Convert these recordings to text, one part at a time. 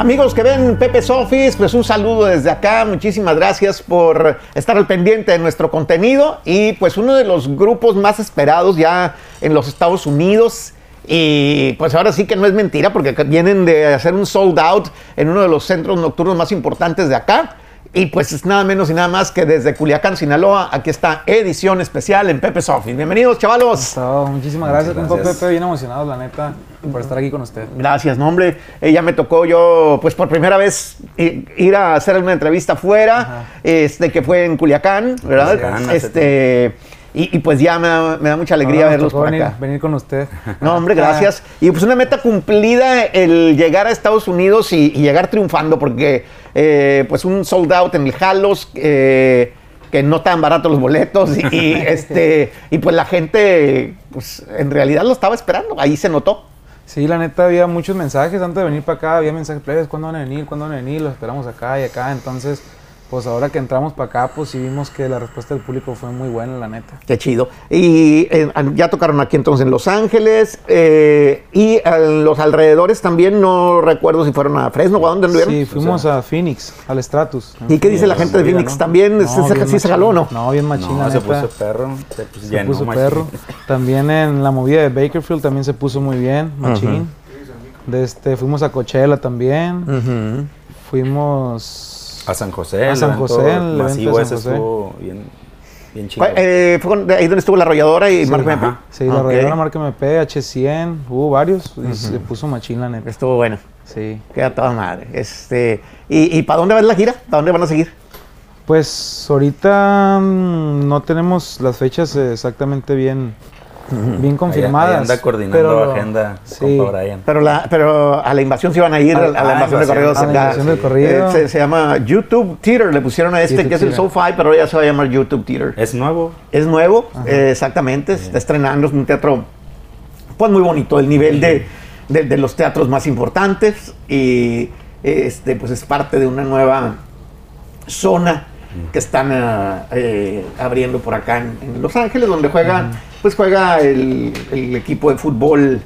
Amigos que ven Pepe's Office, pues un saludo desde acá. Muchísimas gracias por estar al pendiente de nuestro contenido. Y pues uno de los grupos más esperados ya en los Estados Unidos. Y pues ahora sí que no es mentira porque vienen de hacer un sold out en uno de los centros nocturnos más importantes de acá. Y pues es nada menos y nada más que desde Culiacán, Sinaloa, aquí está edición especial en Pepe's Office. Bienvenidos, chavalos. Muchísimas gracias, compa Pepe, bien emocionado, la neta, por estar aquí con usted. Gracias, no, hombre. Eh, ya me tocó yo, pues por primera vez, ir a hacer una entrevista fuera, este, que fue en Culiacán, ¿verdad? Culiacán, este. Y, pues ya me da, mucha alegría Ahora nos verlos por venir, acá. venir con usted. No, hombre, gracias. Y pues una meta cumplida el llegar a Estados Unidos y, y llegar triunfando, porque eh, pues un sold out en el Halos, eh, que no tan baratos los boletos, y, y, este, y pues la gente, pues en realidad lo estaba esperando, ahí se notó. Sí, la neta había muchos mensajes antes de venir para acá, había mensajes plebes, ¿cuándo van a venir? ¿Cuándo van a venir? Los esperamos acá y acá, entonces pues ahora que entramos para acá, pues sí vimos que la respuesta del público fue muy buena, la neta. Qué chido. Y eh, ya tocaron aquí entonces en Los Ángeles eh, y en los alrededores también, no recuerdo si fueron a Fresno o a dónde anduvieron. Sí, fuimos a Phoenix, al Stratus. ¿Y qué dice la gente de Phoenix? ¿no? ¿También No, ¿sí, se- se jaló o no? No, bien machín, la No, se puso perro, se puso, Se puso perro. También en la movida de Bakerfield también se puso muy bien, machín. De este, fuimos a Coachella también. Fuimos A San José. A San José, el masivo ese José. estuvo bien, bien chido. ¿Cuál- eh, fue con- ahí donde estuvo la arrolladora y Sí, Marco Mepe? ajá. Sí, la arrolladora marca MP, H100, hubo varios y se puso machín la neta. Estuvo bueno. Sí. Queda toda madre. Este, ¿Y, y para dónde va la gira? ¿Para dónde van a seguir? Pues ahorita mm, no tenemos las fechas exactamente bien, bien confirmadas. ahí anda coordinando pero- agenda sí. con Brian. Pero, la, pero a la invasión sí van a ir, a, A- la ah, invasión de corridos. A la acá. invasión del corrido. Eh, se, se llama YouTube Theater, le pusieron a este YouTube que es el. SoFi, pero ya se va a llamar YouTube Theater. Es nuevo. Es nuevo, eh, exactamente, se está estrenando, es un teatro pues muy bonito, el nivel de, de- de los teatros más importantes y este pues es parte de una nueva zona que están ah, eh, abriendo por acá en, en Los Ángeles, donde juega, pues juega el, el equipo de fútbol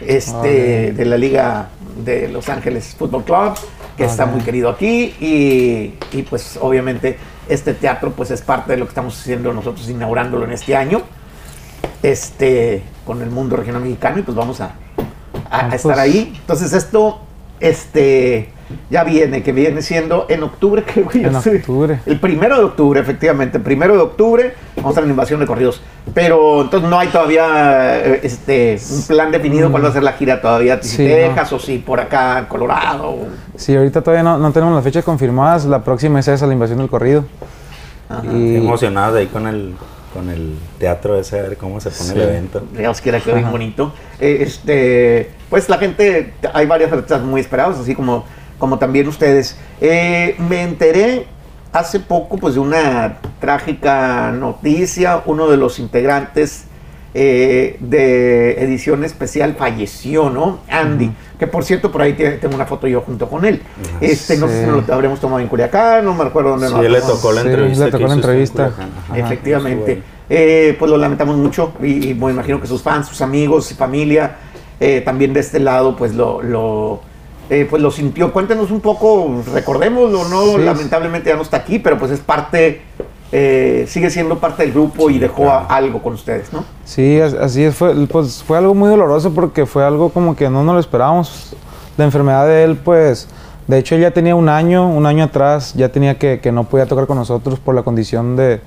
este, Ok. de la Liga de Los Ángeles Football Club, que está Ok. muy querido aquí y, y, pues obviamente este teatro pues es parte de lo que estamos haciendo nosotros inaugurándolo en este año este con el mundo regional mexicano y pues vamos a, a- a Ah, estar pues. ahí entonces esto este ya viene que viene siendo en octubre que voy a En hacer. octubre. el primero de octubre efectivamente el primero de octubre vamos a la invasión de corridos pero entonces no hay todavía eh, este un plan definido cuál va a ser la gira todavía si. Sí, Texas o si por acá Colorado Sí, ahorita todavía no, no tenemos las fechas confirmadas. La próxima es esa, la invasión del corrido. Ajá. Y- Estoy emocionado de ahí con el, con el teatro ese, a ver cómo se pone Sí. el evento. Dios quiera que bien bonito. Eh, este, pues la gente, hay varias artistas muy esperados, así como, como también ustedes. Eh, me enteré hace poco pues de una trágica noticia. Uno de los integrantes eh, de edición especial falleció, ¿no? Andy, que por cierto por ahí te- tengo una foto yo junto con él. Este, no sé si nos lo habremos tomado en Culiacán, no me acuerdo dónde Sí, nos le tocó la Sí, entrevista. le tocó que la entrevista. Ajá. Efectivamente. Eh, pues lo lamentamos mucho y, y me imagino que sus fans, sus amigos y familia eh, también de este lado pues lo, lo, eh, pues lo sintió. Cuéntenos un poco, recordémoslo, ¿no? Sí. Lamentablemente ya no está aquí, pero pues es parte, eh, sigue siendo parte del grupo y dejó claro. algo con ustedes, ¿no? Sí, as- así es. Fue, pues, fue algo muy doloroso porque fue algo como que no nos lo esperábamos. La enfermedad de él, pues, de hecho, él ya tenía un año, un año atrás, ya tenía que, que no podía tocar con nosotros por la condición de,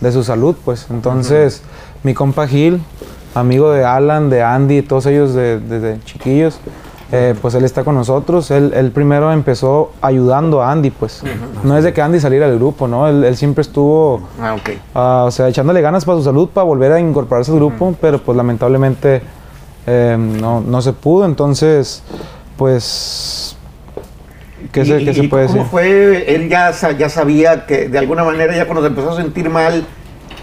de su salud, pues. Entonces, mi compa Gil, amigo de Alan, de Andy, todos ellos de- desde chiquillos, eh, pues él está con nosotros. Él, él primero empezó ayudando a Andy, pues. No es de que Andy saliera del grupo, ¿no? Él, él siempre estuvo Ah, ok. Ah, o sea, echándole ganas para su salud, para volver a incorporarse al grupo, pero pues lamentablemente eh, no, no se pudo, entonces, pues, ¿qué, se, ¿Y- qué y se puede ¿Cómo decir? fue? Él ya, ya sabía que de alguna manera ya cuando se empezó a sentir mal,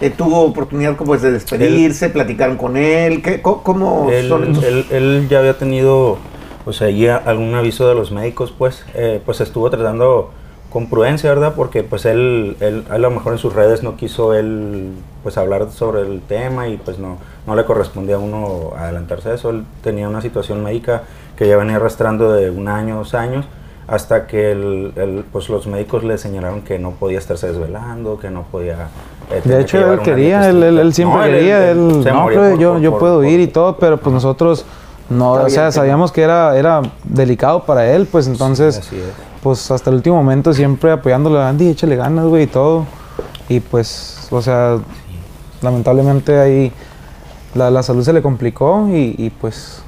eh, tuvo oportunidad como pues, de despedirse, platicaron con él. ¿Qué, co- ¿Cómo Él, son estos? él- él ya había tenido, o sea, ya algún aviso de los médicos, pues, eh, pues estuvo tratando con prudencia, ¿verdad? Porque pues él, él a lo mejor en sus redes no quiso él pues hablar sobre el tema y pues no, no le correspondía a uno adelantarse a eso. Él tenía una situación médica que ya venía arrastrando de un año, dos años. hasta que el, el, pues los médicos le señalaron que no podía estarse desvelando, que no podía... eh, de hecho, él quería, él, él, él, siempre no, quería, él, no, por, yo, por, yo por, puedo ir y todo, pero pues nosotros no, o sea, sabíamos que era, era delicado para él, pues entonces, sí, pues hasta el último momento siempre apoyándole a Andy, échale ganas, güey, y todo. Y pues, o sea, lamentablemente ahí la, la, salud se le complicó y, y pues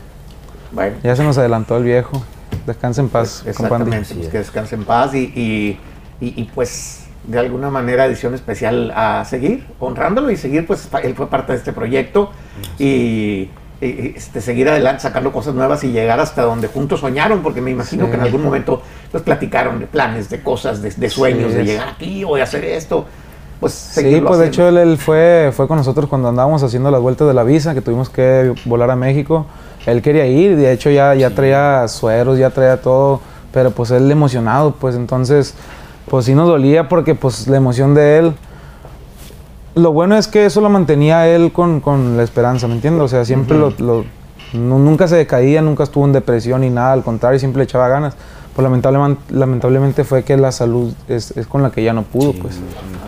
bueno. ya se nos adelantó el viejo. Descanse en paz, pues exactamente, pues que descanse en paz y, y, y, y, pues de alguna manera edición especial a seguir, honrándolo y seguir, pues él fue parte de este proyecto y, este, seguir adelante sacando cosas nuevas y llegar hasta donde juntos soñaron, porque me imagino sí. que en algún momento pues platicaron de planes, de cosas, de, de sueños, sí, de llegar aquí o de hacer esto. Pues, sí, pues de hecho él, él, fue, fue con nosotros cuando andábamos haciendo las vueltas de la visa, que tuvimos que volar a México él quería ir, de hecho ya, ya traía sueros, ya traía todo, pero pues él emocionado, pues entonces, pues sí nos dolía porque pues la emoción de él, lo bueno es que eso lo mantenía él con, con la esperanza, ¿me entiendes? O sea, siempre uh -huh. lo, lo no, nunca se decaía, nunca estuvo en depresión ni nada, al contrario, siempre le echaba ganas. Pues lamentablemente, lamentablemente fue que la salud es, es con la que ya no pudo, pues.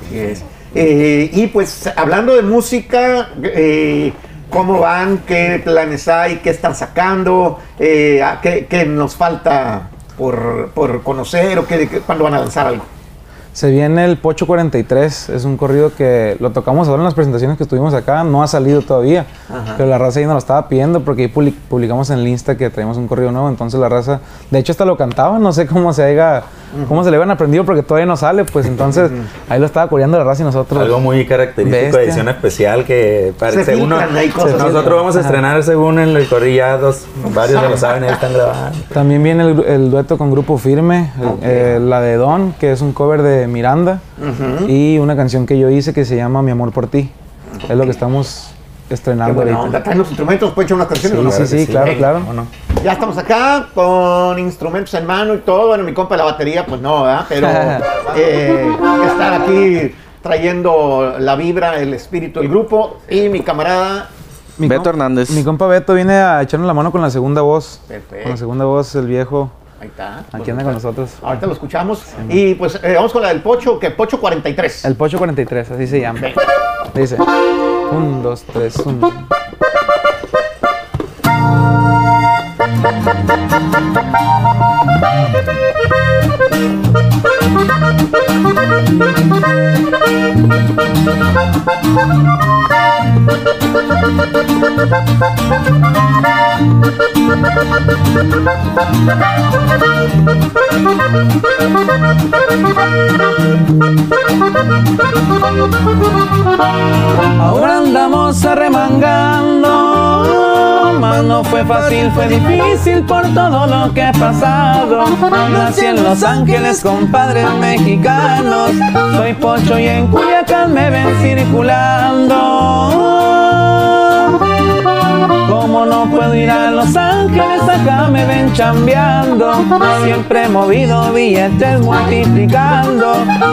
Así es. Eh, y pues hablando de música, eh, cómo van, qué planes hay, qué están sacando, eh, qué, qué, nos falta por, por conocer o qué, cuándo van a lanzar algo. Se viene el Pocho 43, es un corrido que lo tocamos ahora en las presentaciones que estuvimos acá, no ha salido todavía, Ajá. pero la raza ahí nos lo estaba pidiendo porque ahí publicamos en el Insta que traemos un corrido nuevo, entonces la raza, de hecho hasta lo cantaba, no sé cómo se haya, uh -huh. cómo se le habían aprendido porque todavía no sale, pues entonces uh -huh. ahí lo estaba coreando la raza y nosotros. Algo muy característico de edición especial que parece uno, nosotros vamos a estrenar según en el corrido, ya dos, varios de lo saben, ahí están grabando. También viene el, el dueto con Grupo Firme, okay. eh, la de Don, que es un cover de Miranda y una canción que yo hice que se llama Mi amor por ti. Okay. Es lo que estamos estrenando bueno, ahorita. Traen los instrumentos, pueden echar unas canciones. Sí, ¿no? sí, sí, sí, claro, claro. Bueno. Ya estamos acá con instrumentos en mano y todo. Bueno, mi compa de la batería, pues no, ¿verdad? Pero eh, estar aquí trayendo la vibra, el espíritu del grupo y mi camarada mi Beto Hernández. Mi compa Beto viene a echarnos la mano con la segunda voz. Perfecto. Con la segunda voz, el viejo. Ahí está. Aquí pues anda con nosotros. Ahorita lo escuchamos. Sí, y pues eh, vamos con la del Pocho, que Pocho 43. El Pocho 43, así se llama. Dice: 1, 2, 3, 1. Ahora andamos arremangando, mas no fue fácil, fue difícil por todo lo que ha pasado. Nací en Los Ángeles con padres mexicanos, soy pocho y en Culiacán me ven circulando. Como no puedo ir a Los Ángeles, acá me ven chambeando. Siempre he movido billetes multiplicando.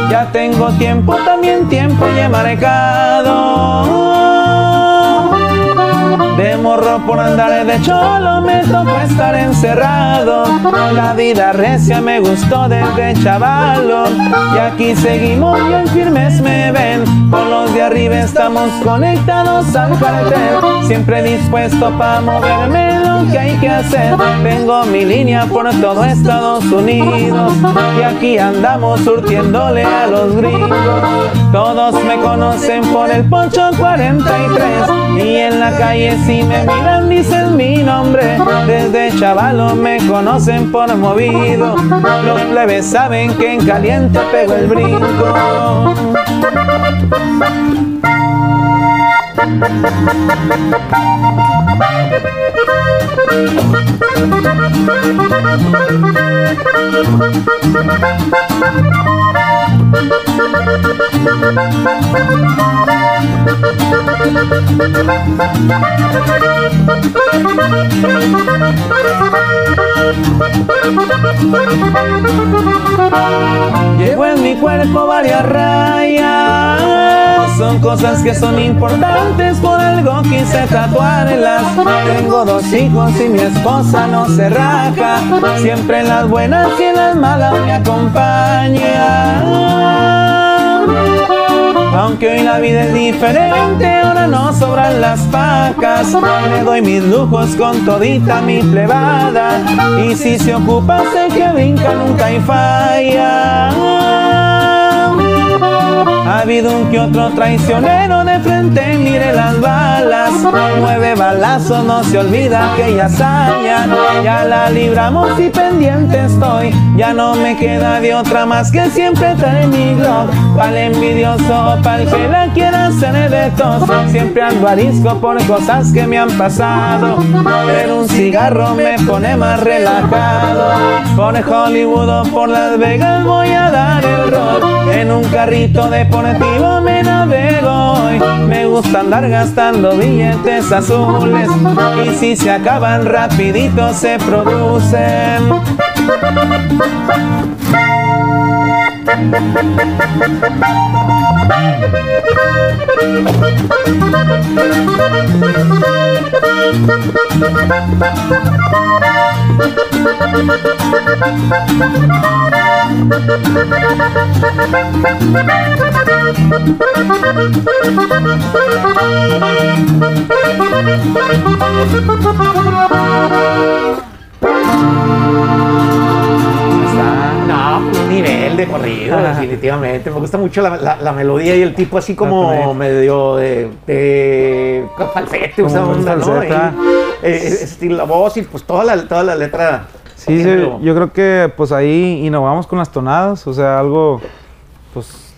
Ya tengo tiempo, también tiempo y he marcado. Morro por andar de cholo me tocó estar encerrado. La vida recia me gustó desde chavalo. Y aquí seguimos bien firmes me ven. Con los de arriba estamos conectados al cartel. Siempre dispuesto para moverme lo que hay que hacer. Tengo mi línea por todo Estados Unidos. Y aquí andamos surtiéndole a los gringos. Todos me conocen por el Poncho 43. Y en la calle si me miran dicen mi nombre. Desde chavalo me conocen por movido. Los plebes saben que en caliente pego el brinco Llevo en mi cuerpo varias rayas son cosas que son importantes, por algo quise tatuárselas. Tengo dos hijos y mi esposa no se raja, siempre en las buenas y en las malas me acompaña. Aunque hoy la vida es diferente, ahora no sobran las pacas. Me doy mis lujos con todita mi plebada. Y si se ocupa, sé que brinca nunca hay falla. Ha habido un que otro traicionero de frente, mire las balas. Nueve balazos, no se olvida que ya hazaña. Ya la libramos y pendiente estoy. Ya no me queda de otra más que siempre trae mi glock. Para el envidioso, para el que la quiera hacer de tos. Siempre ando arisco por cosas que me han pasado. Pero un cigarro me pone más relajado. Por Hollywood o por Las Vegas voy a dar el rol. En un carrito de deportivo me navego hoy. Me gusta andar gastando billetes azules. Y si se acaban rapidito se producen. No, un nivel de corrido, definitivamente. Me gusta mucho la, melodía y el tipo así como medio de, de falsete, o sea, onda, ¿no? Eh, estilo la voz y pues toda la, toda la letra. Sí, sí, yo creo que pues ahí innovamos con las tonadas, o sea, algo pues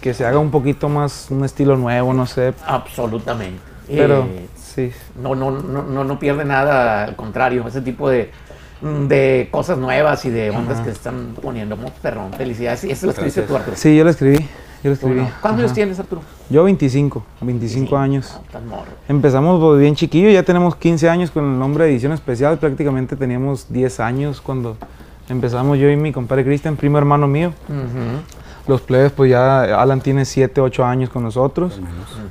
que se haga un poquito más un estilo nuevo, no sé. Absolutamente. Pero eh, sí. No, no, no, no, pierde nada, al contrario, ese tipo de, de cosas nuevas y de ondas que se están poniendo. Muy perrón, felicidades. ¿Y eso lo escribiste tú, Arturo? Sí, yo lo escribí. Yo lo escribí. ¿Cuántos años tienes, Arturo? Yo 25, 25 años. Empezamos pues, bien chiquillo, ya tenemos 15 años con el nombre de Edición Especial. Prácticamente teníamos 10 años cuando empezamos yo y mi compadre Cristian, primo hermano mío. Los plebes, pues ya Alan tiene 7, 8 años con nosotros.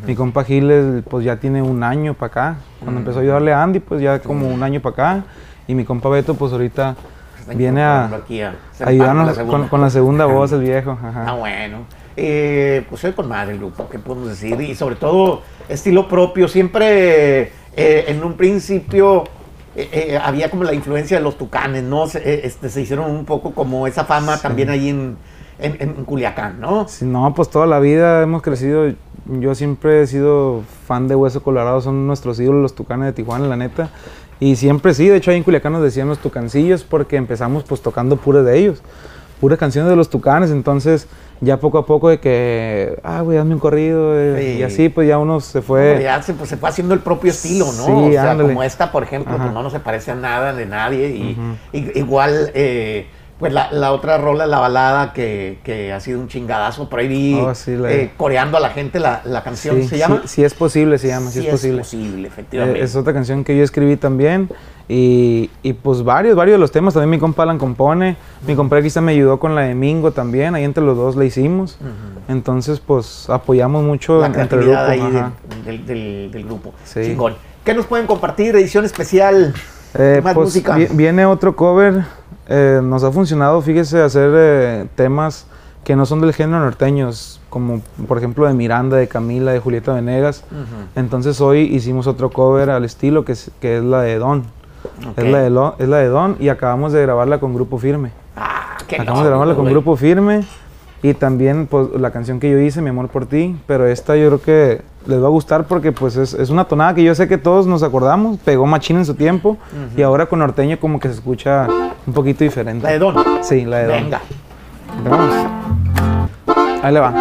Mi compa Giles, pues ya tiene un año para acá. Cuando empezó a ayudarle a Andy, pues ya como un año para acá. Y mi compa Beto, pues ahorita viene a, ayudarnos con, la segunda voz, el viejo. Ah, bueno. Eh, pues soy con madre el grupo, ¿qué podemos decir? Y sobre todo, estilo propio. Siempre eh, en un principio eh, había como la influencia de los tucanes, ¿no? Se, este, se hicieron un poco como esa fama también ahí en en, Culiacán, ¿no? Sí, no, pues toda la vida hemos crecido. Yo siempre he sido fan de Hueso Colorado, son nuestros ídolos los Tucanes de Tijuana, la neta. Y siempre sí, de hecho ahí en Culiacán nos decían los tucancillos porque empezamos pues tocando puras de ellos, puras canciones de los tucanes, entonces ya poco a poco de que, ah, güey, hazme un corrido, eh, y así pues ya uno se fue... ya se, pues, se fue haciendo el propio estilo, ¿no? Sí, o sea, como esta, por ejemplo, pues no, no se parece a nada de nadie, y, igual... Eh, pues la, otra rola, la balada, que, ha sido un chingadazo. Por ahí vi oh, eh, coreando a la gente la, canción. ¿Se llama? Sí, es posible, se llama. Sí, es. Es posible, efectivamente. es otra canción que yo escribí también. Y, pues varios, varios de los temas. También mi compa Alan compone. Mi compa quizá me ayudó con la de Mingo también. Ahí entre los dos la hicimos. Entonces, pues apoyamos mucho la entre el grupo. Ahí del, grupo. Chingón. ¿Qué nos pueden compartir? Edición especial. Eh, más pues, música. Viene otro cover eh, nos ha funcionado, fíjese, hacer eh, temas que no son del género norteños, como por ejemplo de Miranda, de Camila, de Julieta Venegas. Entonces hoy hicimos otro cover al estilo que es, que es la de Don. Es, la de es la de Don y acabamos de grabarla con Grupo Firme. Ah, acabamos de grabarla con Grupo Firme y también pues, la canción que yo hice, Mi Amor por Ti, pero esta yo creo que les va a gustar porque pues es, es una tonada que yo sé que todos nos acordamos, pegó machín en su tiempo y ahora con norteño como que se escucha un poquito diferente. ¿La de Don? Sí, la de Don. Venga. Vamos. Ahí le va.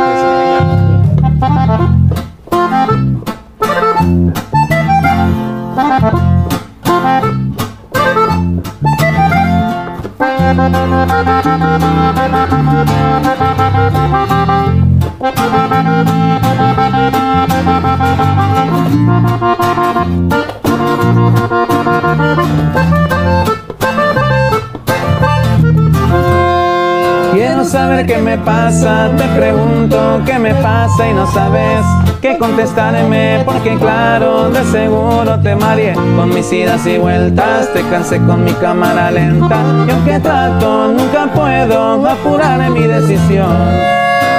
Quiero saber qué me pasa, te pregunto qué me pasa y no sabes. que contestarme, porque claro, de seguro te mareé con mis idas y vueltas, te cansé con mi cámara lenta, y aunque trato, nunca puedo apurar mi decisión.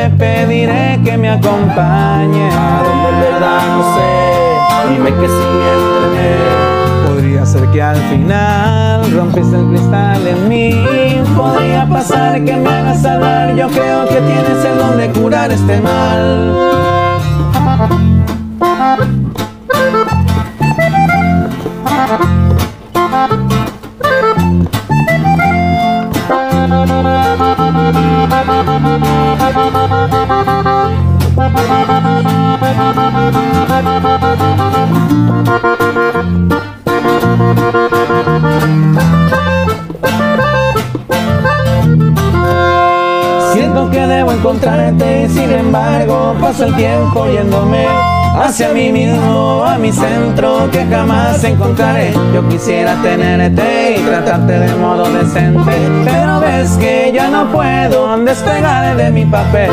Te pediré que me acompañe a donde en verdad no sé. Dime que si Podría ser que al final rompiste el cristal en mí. Podría pasar que me hagas hablar. Yo creo que tienes el don de curar este mal. Siento que debo encontrarte, sin embargo paso el tiempo yéndome hacia mí mismo, a mi centro que jamás encontraré. Yo quisiera tenerte y tratarte de modo decente, pero ves que ya no puedo despegar de mi papel.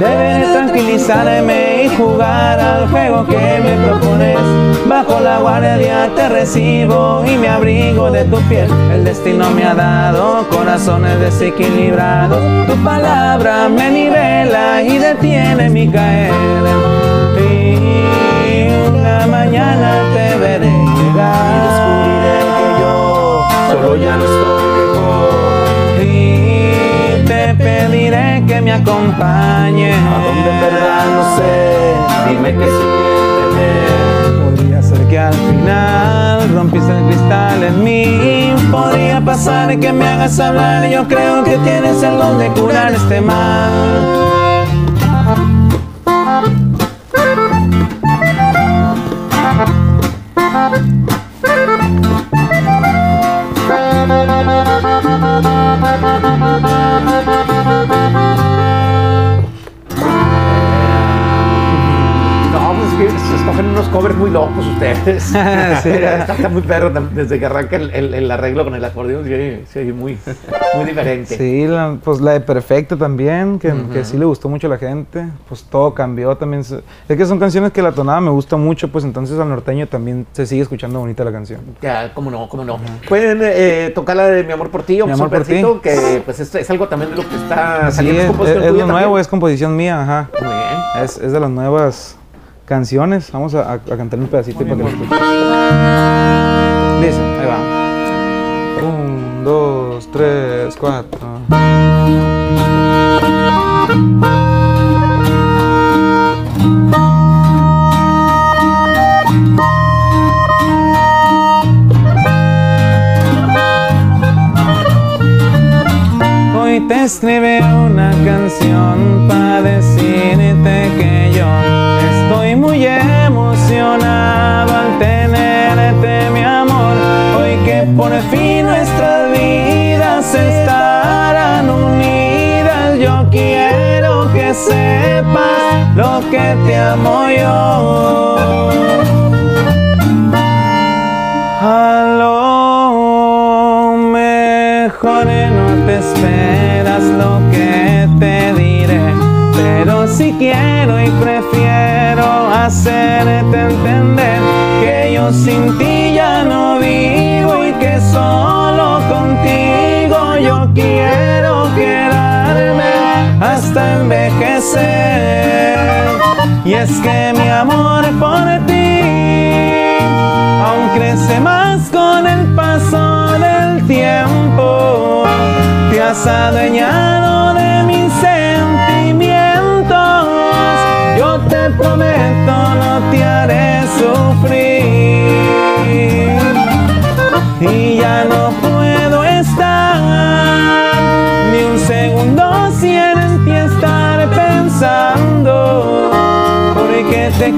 Debes tranquilizarme y jugar al juego que me propones. Bajo la guardia te recibo y me abrigo de tu piel. El destino me ha dado corazones desequilibrados. Tu palabra me nivela y detiene mi caer. Solo ya no estoy mejor. Y te pediré que me acompañes a donde en verdad no sé. Dime que si Podría ser que al final rompiste el cristal en mí. Podría pasar que me hagas hablar. Yo creo que tienes el don de curar este mal. Música unos covers muy locos ustedes. sí, está, muy perro desde que arranca el, el, arreglo con el acordeón, sí, sí, muy, muy diferente. Sí, pues la de Perfecto también, que, que, sí le gustó mucho a la gente, pues todo cambió también. Es que son canciones que la tonada me gusta mucho, pues entonces al norteño también se sigue escuchando bonita la canción. Ya, cómo no, cómo no. Pueden eh, tocar la de Mi Amor por Ti o Mi Amor por Ti, que pues es, es, algo también de lo que está saliendo. Sí, es, es, lo nuevo, es composición mía, ajá. Muy bien. Es, es de las nuevas canciones. Vamos a, a, cantar un pedacito para que lo escuchen. Dice, ahí va. Un, dos, tres, cuatro. Hoy te escribe una canción para decirte que yo Estoy emocionado al tenerte, mi amor. Hoy que por fin nuestras vidas estarán unidas, yo quiero que sepas lo que te amo yo. A lo mejor no te esperas lo que te diré, pero si quiero y prefiero hacerte entender que yo sin ti ya no vivo y que solo contigo yo quiero quedarme hasta envejecer. Y es que mi amor por ti aún crece más con el paso del tiempo. Te has adueñado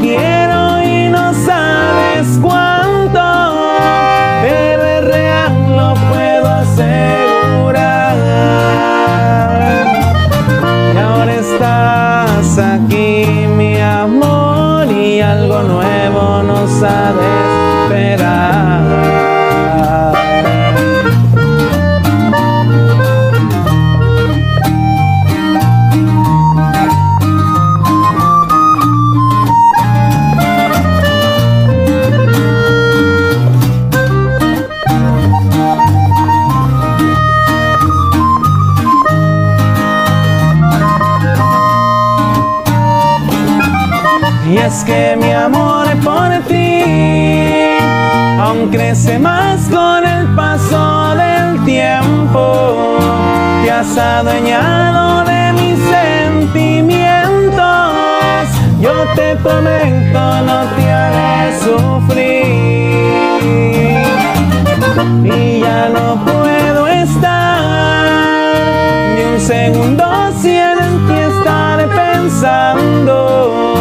quiero Y es que mi amor por ti aún crece más con el paso del tiempo. Te has adueñado de mis sentimientos. Yo te prometo no te haré sufrir. Y ya no puedo estar ni un segundo sin en ti estar pensando.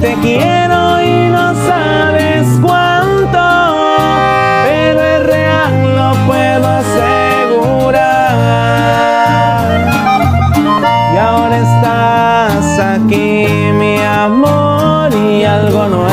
Te quiero y no sabes cuánto. Pero es real, lo puedo asegurar. Y ahora estás aquí, mi amor, y algo nuevo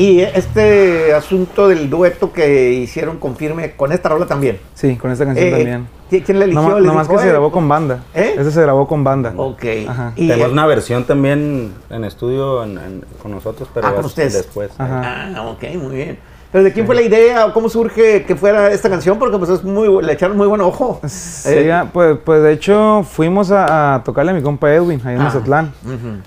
y este asunto del dueto que hicieron con Firme con esta rola también. Sí, con esta canción Eh, también. ¿qui- ¿Quién le eligió? No, ¿Les no más que se eh, grabó con banda. ¿Eh? Ese se grabó con banda. Ok. Ajá. Y, Tenemos eh, una versión también en estudio en- en- con nosotros, pero Ah, con es ustedes. después. Ajá. Ah, ok, muy bien. ¿Pero de quién fue la idea o cómo surge que fuera esta canción? Porque pues es muy, le echaron muy buen ojo. Sí, Eh, ah, pues, pues de hecho fuimos a, a tocarle a mi compa Edwin, ahí en Ah. Mazatlán.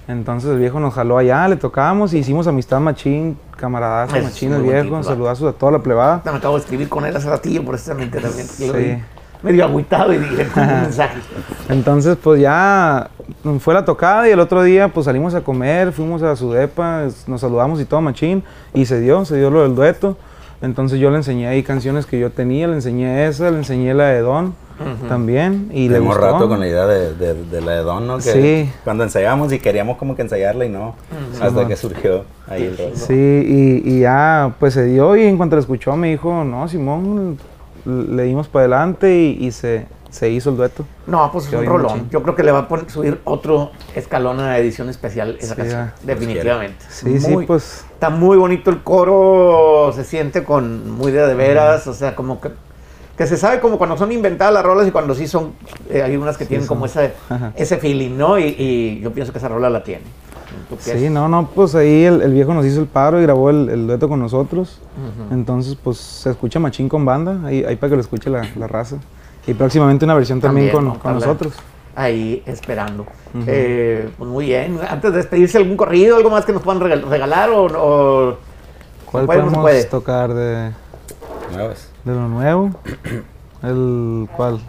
Entonces el viejo nos jaló allá, le tocamos y hicimos amistad machín, camaradazo machín el viejo, va. saludazos a toda la plebada. Me acabo de escribir con él hace ratillo precisamente también. Sí. Medio agüitado y dije, un mensaje. Entonces pues ya fue la tocada y el otro día pues salimos a comer, fuimos a su depa, nos saludamos y todo machín y se dio, se dio lo del dueto. Entonces yo le enseñé ahí canciones que yo tenía, le enseñé esa, le enseñé la de Don también y le gustó. rato con la idea de, de, de la de Don, ¿no? Que Sí. Cuando ensayamos y queríamos como que ensayarla y no, hasta Simón. que surgió ahí el rollo. Sí, y, y ya pues se dio y en cuanto la escuchó me dijo, no, Simón, le dimos para adelante y, y se, se hizo el dueto. No, pues es un rolón. Yo creo que le va a poner, subir otro escalón a la edición especial esa Sí, canción. ya. Definitivamente. Sí, sí, pues Está muy bonito el coro, se siente con muy de, de veras, o sea, como que, que se sabe como cuando son inventadas las rolas y cuando sí son, eh, hay unas que tienen son. como ese, Ajá. ese feeling, ¿no? Y, y yo pienso que esa rola la tiene. ¿Tú qué sí, es? no, no, pues ahí el, el viejo nos hizo el paro y grabó el, el dueto con nosotros. Entonces pues se escucha machín con banda, ahí, ahí para que lo escuche la, la raza. Y próximamente una versión también, También, con, ¿no? con Para- nosotros. Ahí esperando. Eh, pues muy bien. Antes de despedirse, ¿algún corrido, algo más que nos puedan regal- regalar o, o ¿Cuál ¿se puede o no se podemos puede? tocar de, Nuevas. de lo nuevo? El cuál?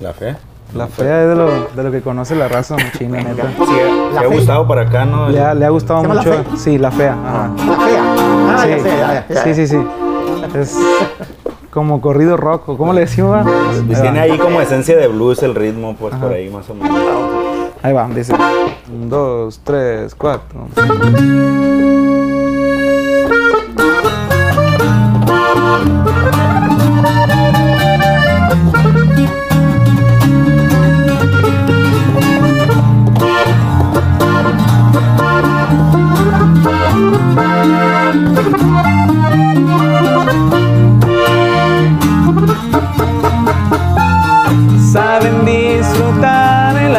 La fe. La fea es de lo, de lo que conoce la raza machín, la neta. Sí, La ¿te ha gustado para acá, no? Le ha, le ha gustado ¿Se llama La mucho. Fe? Sí, la fea. ajá. La fea. Ah, ya sí. sé, ya, ya, ya. sí, sí, sí. Es como corrido rock, ¿o ¿cómo le decimos? Pues Ahí tiene va. ahí como esencia de blues el ritmo, pues por ahí más o menos. Ahí va, dice. Un, dos, tres, cuatro.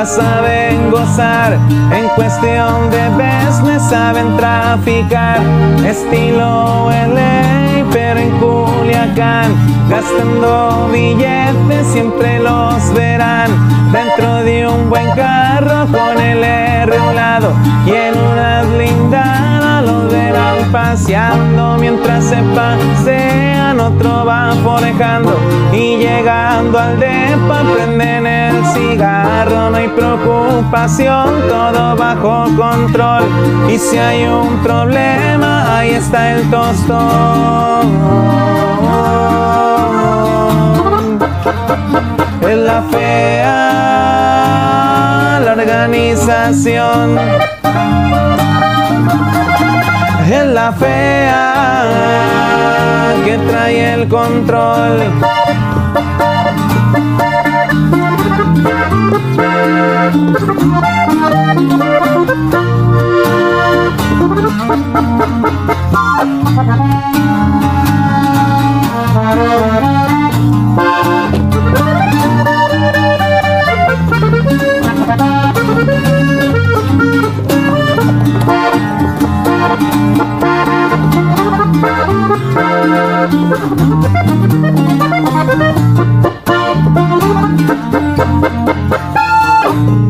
Saben gozar. En cuestión de business saben traficar. Estilo LA, pero en Culiacán. Gastando billetes siempre los verán. Dentro de un buen carro con el R a un lado. Y en una blindada los verán paseando mientras se pasean. Otro va forejando y llegando al depa prenden el cigarro. No hay preocupación, todo bajo control. Y si hay un problema, ahí está el tostón. Es la fea, la organización es la fea que trae el control.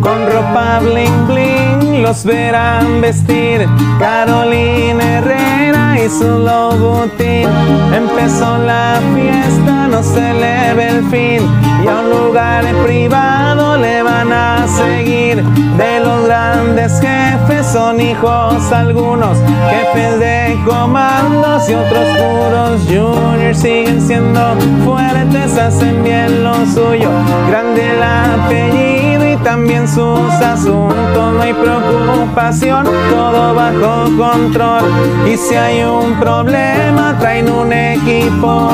Con ropa bling bling los verán vestir. Carolina Herrera y su logotín. Empezó la fiesta, no se le ve el fin. Y a un lugar privado le van a seguir grandes jefes son hijos algunos, jefes de comandos y otros puros juniors siguen siendo fuertes, hacen bien lo suyo. Grande el apellido y también sus asuntos, no hay preocupación, todo bajo control. Y si hay un problema, traen un equipo.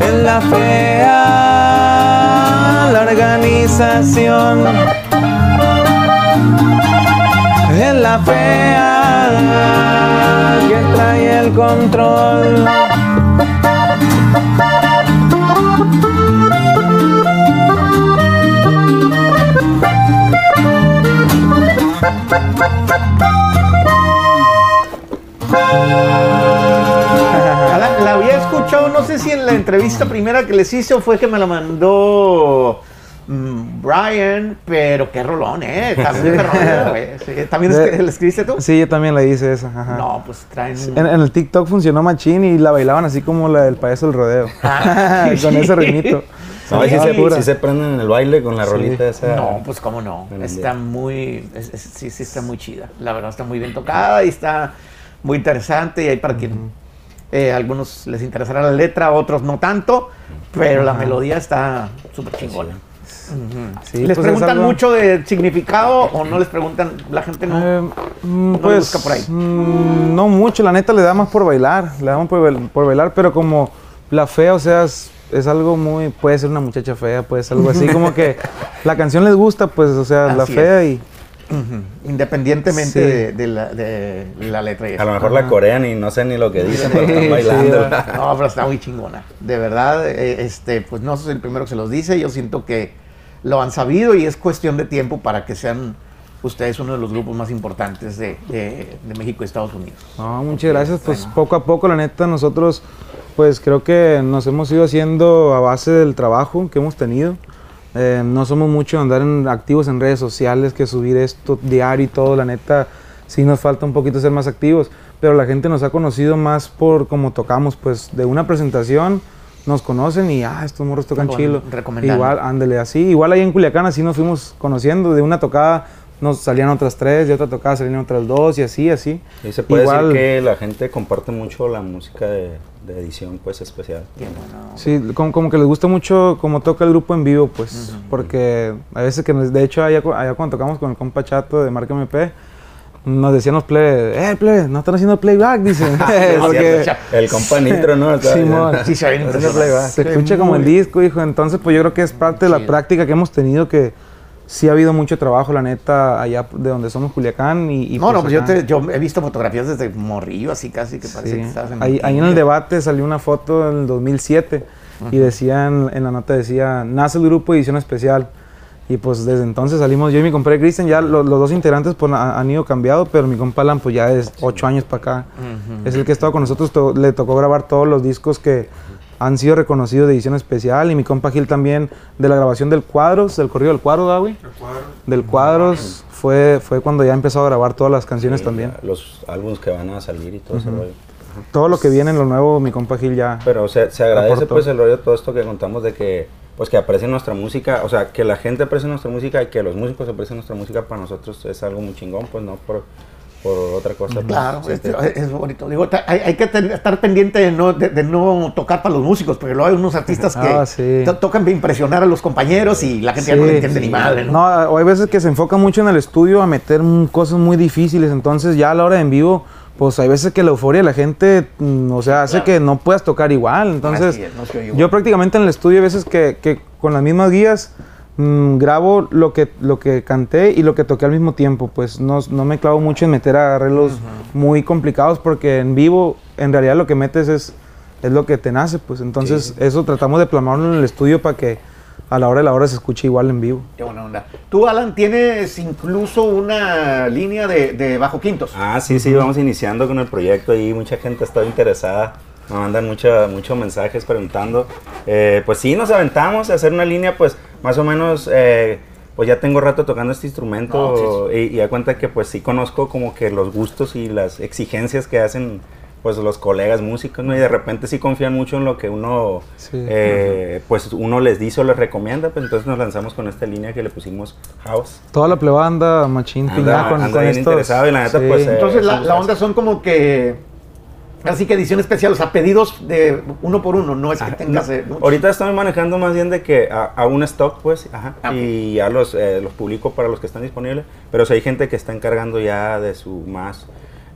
En la fea, la organización. En la fea, que trae el control. Sé si en la entrevista primera que les hice fue que me la mandó mm, Brian, pero qué rolón, ¿eh? También. Sí, ¿También es que- la escribiste tú? Sí, yo también la hice esa. ajá. No, pues traen... En, en el TikTok funcionó machín y la bailaban así como la del payaso del rodeo. Ah, Con ese ritmito. No, Sí, se, sí se prenden en el baile con la Sí. rolita esa. No, pues cómo no. Está muy, es- es- sí, sí está muy chida. La verdad está muy bien tocada y está muy interesante y hay para quien eh, algunos les interesará la letra, otros no tanto, pero la melodía está súper chingona. Sí, ¿Les pues es preguntan algo- mucho de significado o no les preguntan? La gente no. Eh, mm, le pues busca por ahí. mm, no mucho, la neta le da más por bailar, le damos por, por bailar, pero como la fea, o sea, es, es algo muy, puede ser una muchacha fea, puede ser algo así, como que la canción les gusta, pues, o sea, la fea y Ujú. Independientemente Sí. de, de la, de la letra y A lo mejor la corean y no sé ni lo que dicen, pero están Sí, bailando. No, pero está muy chingona. De verdad, eh, este, pues no soy el primero que se los dice. Yo siento que lo han sabido y es cuestión de tiempo para que sean ustedes uno de los grupos más importantes de, de- de México y Estados Unidos. No, muchas gracias. Pues poco a poco, la neta, nosotros, pues creo que nos hemos ido haciendo a base del trabajo que hemos tenido. Eh, no somos mucho de andar en- activos en redes sociales, que subir esto diario y todo. La neta, sí nos falta un poquito ser más activos. Pero la gente nos ha conocido más por cómo tocamos, pues de una presentación nos conocen y, ah, estos morros tocan Recom- chilo. Igual, ándele así. Igual ahí en Culiacán así nos fuimos conociendo. De una tocada nos salían otras tres, de otra tocada salían otras dos y así, así. Y se puede Igual- decir que la gente comparte mucho la música de, de edición, pues especial. Sí, como, como que les gusta mucho como toca el grupo en vivo, pues, porque a veces que, nos- de hecho, allá, allá cuando tocamos con el compa Chato de Marca MP, nos decían los plebes, eh, plebe, no están haciendo playback, dicen, porque el compa Nitro, ¿no? Simón. Sí, se Haciendo playback. se escucha como el disco, hijo, entonces pues yo creo que es parte de la práctica que hemos tenido que sí ha habido mucho trabajo, la neta, allá de donde somos Culiacán y... y, No, no, pues yo, acá. te- yo he visto fotografías desde morrillo, así casi que parece Sí. que estás en Ahí, ahí en el debate salió una foto en el 2007 y decían, en la nota decía, nace el grupo edición especial. Y pues desde entonces salimos yo y mi compadre Cristian, ya lo- los, dos integrantes pues, ha- han ido cambiado, pero mi compa Alan pues ya es ocho años para acá. Es el que ha estado con nosotros, to- le tocó grabar todos los discos que han sido reconocidos de edición especial y mi compa Gil también de la grabación del Cuadros, del corrido del Cuadro, ¿da, güey? Del Cuadros fue, fue cuando ya empezó a grabar todas las canciones Sí, también. Los álbumes que van a salir y todo ese rollo. Todo lo que viene en lo nuevo, mi compa Gil ya... Pero se, se agradece Aportó. pues el rollo todo esto que contamos de que pues que aprecien nuestra música, o sea, que la gente aprecie nuestra música y que los músicos aprecien nuestra música para nosotros es algo muy chingón, pues no por, por otra cosa. pues, Claro, sí, es, sí. es bonito. Digo, hay, hay que ten- estar pendiente de no, de, de no tocar para los músicos, porque luego hay unos artistas que Ah, sí. to- tocan para impresionar a los compañeros y la gente ya no le Sí, entiende sí. ni madre, ¿no? No, o hay veces que se enfoca mucho en el estudio a meter cosas muy difíciles, entonces ya a la hora de en vivo, pues hay veces que la euforia de la gente, mm, o sea, hace Claro. que no puedas tocar igual. Entonces, es, no igual. yo prácticamente en el estudio hay veces que, que con las mismas guías mm, grabo lo que, lo que canté y lo que toqué al mismo tiempo, pues no, no me clavo mucho en meter arreglos muy complicados porque en vivo en realidad lo que metes es, es lo que te nace, pues entonces eso tratamos de plasmarlo en el estudio para que a la hora de la hora se escuche igual en vivo. Qué buena onda. Tú, Alan, tienes incluso una línea de, de bajo quintos. Ah, sí, sí, vamos iniciando con el proyecto y mucha gente está interesada me mandan muchos muchos mensajes preguntando. Eh, pues sí, nos aventamos a hacer una línea, pues más o menos, eh, pues ya tengo rato tocando este instrumento No, sí, Y, y da cuenta que pues sí conozco como que los gustos y las exigencias que hacen pues los colegas músicos, ¿no? Y de repente sí confían mucho en lo que uno, Sí. eh, pues uno les dice o les recomienda, pues entonces nos lanzamos con esta línea que le pusimos House. Toda la plebanda, machín, Anda- con, anda con bien estos. interesado y la neta, sí. pues, eh, Entonces la, somos la así. onda son como que, así que edición especial, o sea, pedidos de uno por uno, no es que tengas... no, eh, ahorita estoy manejando más bien de que a, a un stock, pues, ajá, Ah, y ya los, eh, los publico para los que están disponibles, pero si hay gente que está encargando ya de su más,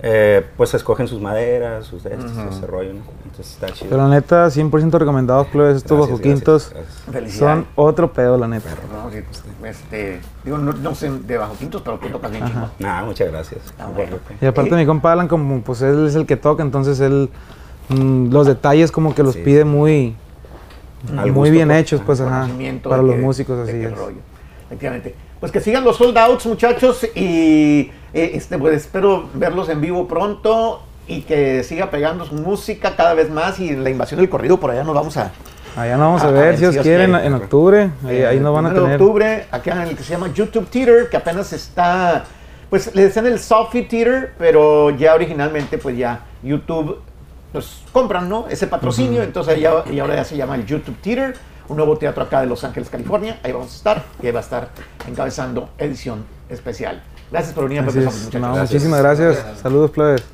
eh, pues escogen sus maderas, sus de estos, ese rollo, ¿no? Entonces está chido. Pero la neta, 100% recomendados, plebes. Estos Gracias, bajo quintos gracias, gracias. Felicidades. son otro pedo, la neta. No, sí, pues, este, digo, no, no sé de bajo quintos, pero tú tocas bien. Nah, muchas gracias. Ah, bueno. Y aparte Eh, mi compa Alan, como pues él es el que toca, entonces él mm, los detalles como que los Sí. pide muy, muy gusto, bien pues. hechos, pues ajá, para los músicos así es. rollo. Efectivamente. Pues que sigan los sold outs, muchachos, y eh, este, pues espero verlos en vivo pronto y que siga pegando su música cada vez más y la invasión del corrido por allá nos vamos a... Allá nos vamos a, ver, si os Dios quieren, quiere. en octubre, ahí, ahí el nos van a tener. octubre, acá en el que se llama YouTube Theater, que apenas está, pues le decían el Sophie Theater, pero ya originalmente pues ya YouTube pues compran, ¿no? Ese patrocinio, entonces ya, y ahora ya se llama el YouTube Theater, un nuevo teatro acá de Los Ángeles, California, ahí vamos a estar, y ahí va a estar encabezando edición especial. Gracias por venir a Gracias. muchísimas gracias. Saludos, plebes.